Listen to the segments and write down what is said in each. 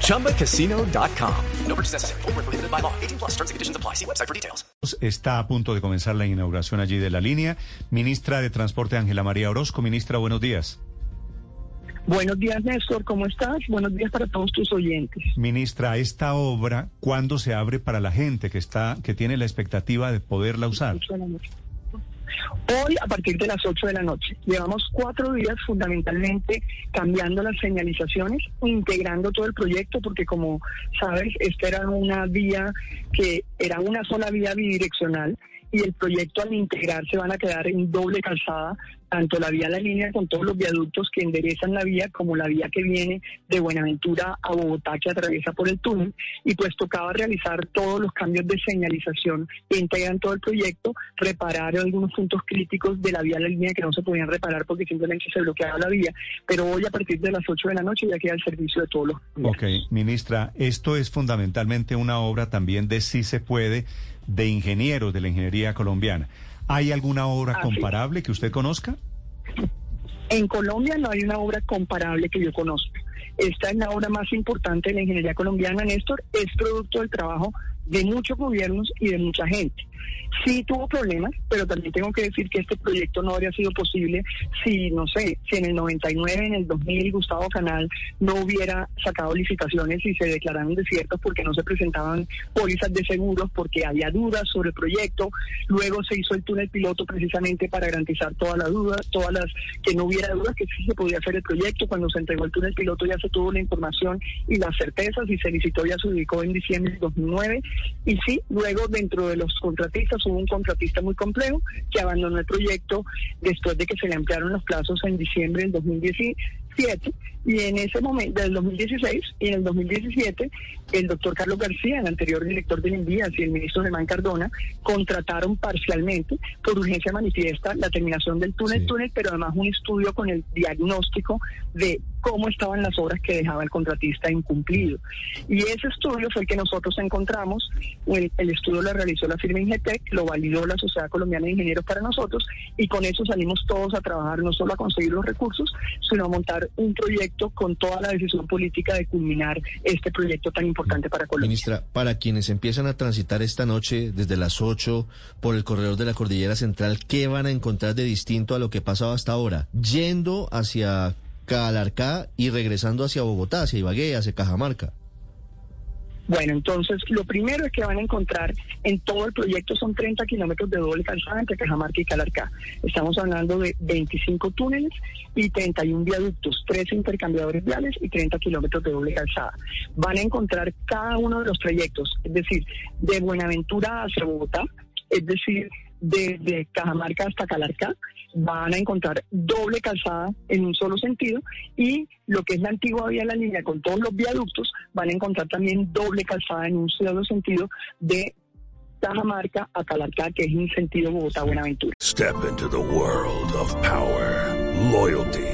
ChumbaCasino.com. No purchase necessary. Full prohibited by law. 18 plus terms and conditions apply. See website for details. Está a punto de comenzar la inauguración allí de la línea. Ministra de Transporte Ángela María Orozco. Ministra, buenos días. Buenos días, Néstor. ¿Cómo estás? Buenos días para todos tus oyentes. Ministra, esta obra, ¿cuándo se abre para la gente que está, que tiene la expectativa de poderla usar? Hoy a partir de las 8 de la noche. Llevamos cuatro días fundamentalmente cambiando las señalizaciones, integrando todo el proyecto, porque como sabes, esta era una vía que era una sola vía bidireccional y el proyecto al integrarse van a quedar en doble calzada tanto la vía La Línea con todos los viaductos que enderezan la vía como la vía que viene de Buenaventura a Bogotá que atraviesa por el túnel. Y pues tocaba realizar todos los cambios de señalización que integran todo el proyecto, reparar algunos puntos críticos de la vía La Línea que no se podían reparar porque simplemente se bloqueaba la vía, pero hoy a partir de las 8 de la noche ya queda el servicio de todos los... Ok, ministra, esto es fundamentalmente una obra también de si se puede de ingenieros de la ingeniería colombiana. ¿Hay alguna obra comparable que usted conozca? En Colombia no hay una obra comparable que yo conozca. Esta es la obra más importante de la ingeniería colombiana, Néstor. Es producto del trabajo de muchos gobiernos y de mucha gente. Sí tuvo problemas, pero también tengo que decir que este proyecto no habría sido posible si, no sé, si en el 99, en el 2000, Gustavo Canal no hubiera sacado licitaciones y se declararon desiertos porque no se presentaban pólizas de seguros, porque había dudas sobre el proyecto. Luego se hizo el túnel piloto precisamente para garantizar todas las dudas, todas las que no hubiera dudas que sí se podía hacer el proyecto. Cuando se entregó el túnel piloto ya se tuvo la información y las certezas y se licitó ya se ubicó en diciembre de 2009 y sí, luego dentro de los contratistas hubo un contratista muy complejo que abandonó el proyecto después de que se le ampliaron los plazos en diciembre del 2017 y en ese momento, del 2016 y en el 2017, el doctor Carlos García, el anterior director de Envías y el ministro Germán Cardona contrataron parcialmente, por urgencia manifiesta, la terminación del túnel túnel, pero además un estudio con el diagnóstico de cómo estaban las obras que dejaba el contratista incumplido. Y ese estudio fue el que nosotros encontramos, el, el estudio lo realizó la firma Ingetec, lo validó la Sociedad Colombiana de Ingenieros para nosotros, y con eso salimos todos a trabajar no solo a conseguir los recursos, sino a montar un proyecto con toda la decisión política de culminar este proyecto tan importante para Colombia. Ministra, para quienes empiezan a transitar esta noche desde las 8 por el corredor de la Cordillera Central, ¿qué van a encontrar de distinto a lo que pasaba hasta ahora? Yendo hacia Calarcá y regresando hacia Bogotá, hacia Ibagué, hacia Cajamarca. Bueno, entonces lo primero es que van a encontrar en todo el proyecto son 30 kilómetros de doble calzada entre Cajamarca y Calarcá. Estamos hablando de 25 túneles y 31 viaductos, 3 intercambiadores viales y 30 kilómetros de doble calzada. Van a encontrar cada uno de los trayectos, es decir, de Buenaventura hacia Bogotá, es decir, desde Cajamarca hasta Calarcá, van a encontrar doble calzada en un solo sentido y lo que es la antigua vía de la línea con todos los viaductos van a encontrar también doble calzada en un solo sentido de Cajamarca a Calarcá, que es en sentido Bogotá-Buenaventura. Step into the world of power, loyalty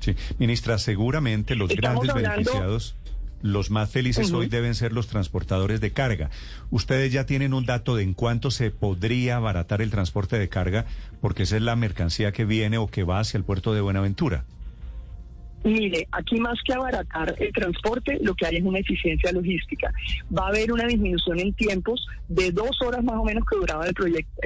Sí, ministra, seguramente los Estamos grandes hablando- beneficiados, los más felices hoy deben ser los transportadores de carga. Ustedes ya tienen un dato de en cuánto se podría abaratar el transporte de carga, porque esa es la mercancía que viene o que va hacia el puerto de Buenaventura. Mire, aquí más que abaratar el transporte, lo que hay es una eficiencia logística. Va a haber una disminución en tiempos de dos horas más o menos que duraba el,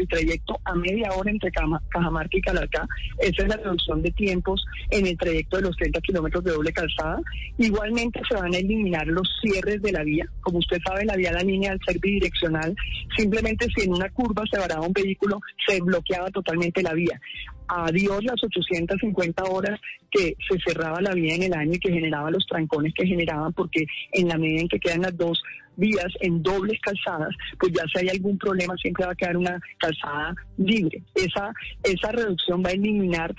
trayecto a media hora entre Cajamarca y Calarcá. Esa es la reducción de tiempos en el trayecto de los 30 kilómetros de doble calzada. Igualmente se van a eliminar los cierres de la vía. Como usted sabe, la vía la línea al ser bidireccional, simplemente si en una curva se varaba un vehículo, se bloqueaba totalmente la vía adiós las 850 horas que se cerraba la vía en el año y que generaba los trancones que generaban, porque en la medida en que quedan las dos vías en dobles calzadas, pues ya si hay algún problema siempre va a quedar una calzada libre. Esa, esa reducción va a eliminar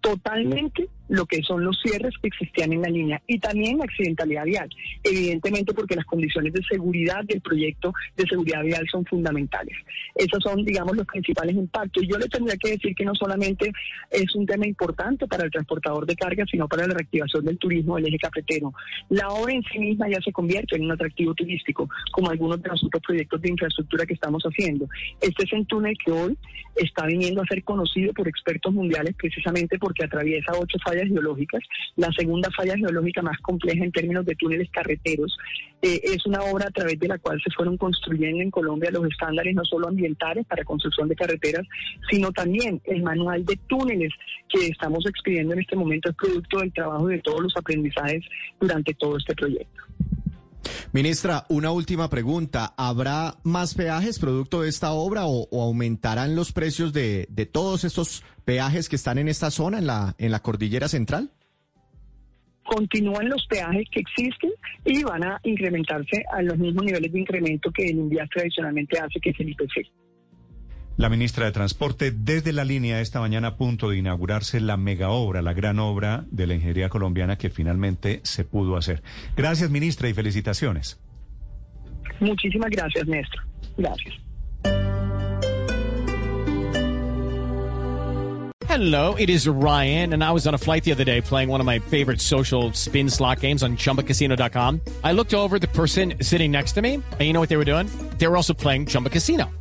totalmente lo que son los cierres que existían en la línea y también la accidentalidad vial, evidentemente porque las condiciones de seguridad del proyecto de seguridad vial son fundamentales. Esos son, digamos, los principales impactos. Yo le tendría que decir que no solamente es un tema importante para el transportador de carga, sino para la reactivación del turismo del eje cafetero. La obra en sí misma ya se convierte en un atractivo turístico, como algunos de los otros proyectos de infraestructura que estamos haciendo. Este es un túnel que hoy está viniendo a ser conocido por expertos mundiales precisamente porque atraviesa ocho fallas geológicas. La segunda falla geológica más compleja en términos de túneles carreteros eh, es una obra a través de la cual se fueron construyendo en Colombia los estándares no solo ambientales para construcción de carreteras, sino también el manual de túneles que estamos expidiendo en este momento es producto del trabajo de todos los aprendizajes durante todo este proyecto. Ministra, una última pregunta. ¿Habrá más peajes producto de esta obra o, aumentarán los precios de, de, todos estos peajes que están en esta zona, en la, en la cordillera central? Continúan los peajes que existen y van a incrementarse a los mismos niveles de incremento que el INVIAS tradicionalmente hace, que es el IPC. La ministra de Transporte, desde la línea esta mañana a punto de inaugurarse la mega obra, la gran obra de la ingeniería colombiana que finalmente se pudo hacer. Gracias, ministra, y felicitaciones. Muchísimas gracias, Néstor. Gracias. Hello, it is Ryan, and I was on a flight the other day playing one of my favorite social spin slot games on chumbacasino.com. I looked over the person sitting next to me, and you know what they were doing? They were also playing Chumba Casino.